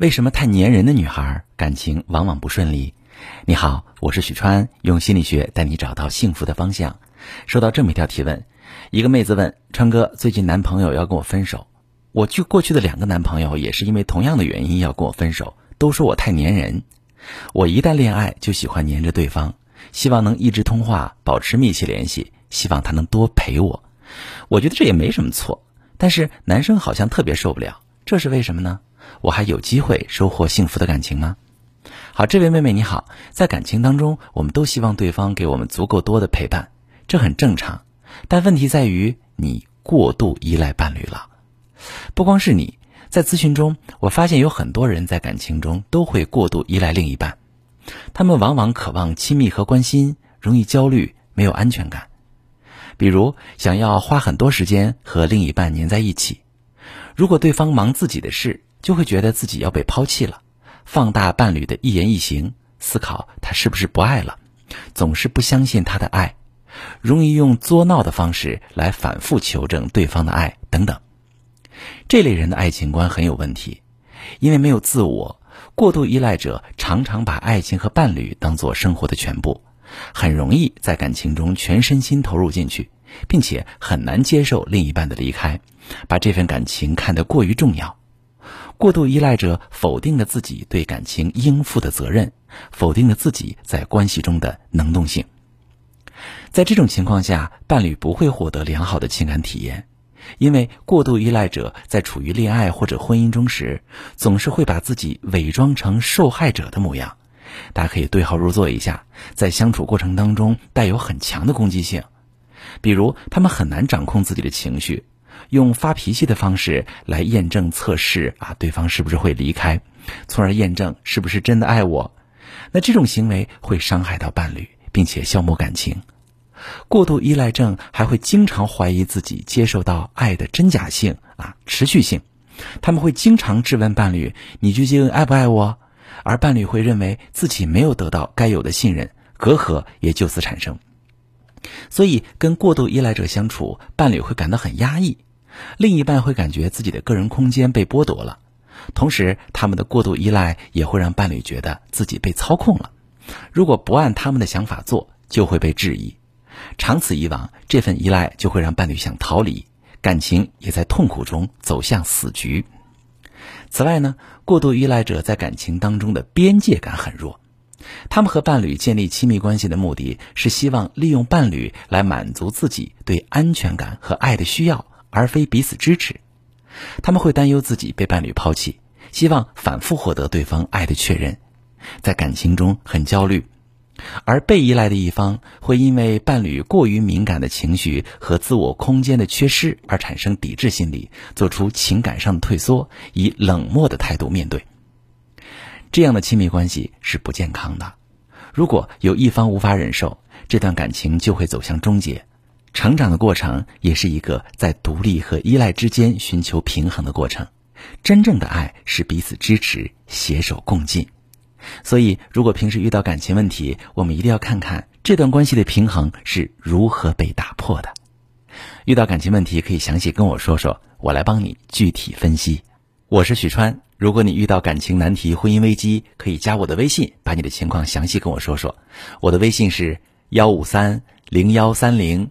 为什么太粘人的女孩感情往往不顺利？你好，我是许川，用心理学带你找到幸福的方向。收到这么一条提问，一个妹子问川哥：最近男朋友要跟我分手，我去过去的两个男朋友也是因为同样的原因要跟我分手，都说我太粘人。我一旦恋爱就喜欢粘着对方，希望能一直通话，保持密切联系，希望他能多陪我。我觉得这也没什么错，但是男生好像特别受不了，这是为什么呢？我还有机会收获幸福的感情吗？好，这位妹妹你好，在感情当中，我们都希望对方给我们足够多的陪伴，这很正常。但问题在于你过度依赖伴侣了。不光是你在咨询中，我发现有很多人在感情中都会过度依赖另一半，他们往往渴望亲密和关心，容易焦虑，没有安全感。比如想要花很多时间和另一半黏在一起，如果对方忙自己的事。就会觉得自己要被抛弃了，放大伴侣的一言一行，思考他是不是不爱了，总是不相信他的爱，容易用作闹的方式来反复求证对方的爱等等。这类人的爱情观很有问题，因为没有自我，过度依赖者常常把爱情和伴侣当做生活的全部，很容易在感情中全身心投入进去，并且很难接受另一半的离开，把这份感情看得过于重要。过度依赖者否定了自己对感情应负的责任，否定了自己在关系中的能动性。在这种情况下，伴侣不会获得良好的情感体验，因为过度依赖者在处于恋爱或者婚姻中时，总是会把自己伪装成受害者的模样。大家可以对号入座一下，在相处过程当中带有很强的攻击性，比如他们很难掌控自己的情绪。用发脾气的方式来验证测试啊，对方是不是会离开，从而验证是不是真的爱我。那这种行为会伤害到伴侣，并且消磨感情。过度依赖症还会经常怀疑自己接受到爱的真假性啊，持续性。他们会经常质问伴侣：“你究竟爱不爱我？”而伴侣会认为自己没有得到该有的信任，隔阂也就此产生。所以，跟过度依赖者相处，伴侣会感到很压抑。另一半会感觉自己的个人空间被剥夺了，同时他们的过度依赖也会让伴侣觉得自己被操控了。如果不按他们的想法做，就会被质疑。长此以往，这份依赖就会让伴侣想逃离，感情也在痛苦中走向死局。此外呢，过度依赖者在感情当中的边界感很弱，他们和伴侣建立亲密关系的目的是希望利用伴侣来满足自己对安全感和爱的需要。而非彼此支持，他们会担忧自己被伴侣抛弃，希望反复获得对方爱的确认，在感情中很焦虑；而被依赖的一方会因为伴侣过于敏感的情绪和自我空间的缺失而产生抵制心理，做出情感上的退缩，以冷漠的态度面对。这样的亲密关系是不健康的。如果有一方无法忍受，这段感情就会走向终结。成长的过程也是一个在独立和依赖之间寻求平衡的过程。真正的爱是彼此支持、携手共进。所以，如果平时遇到感情问题，我们一定要看看这段关系的平衡是如何被打破的。遇到感情问题，可以详细跟我说说，我来帮你具体分析。我是许川。如果你遇到感情难题、婚姻危机，可以加我的微信，把你的情况详细跟我说说。我的微信是幺五三零幺三零。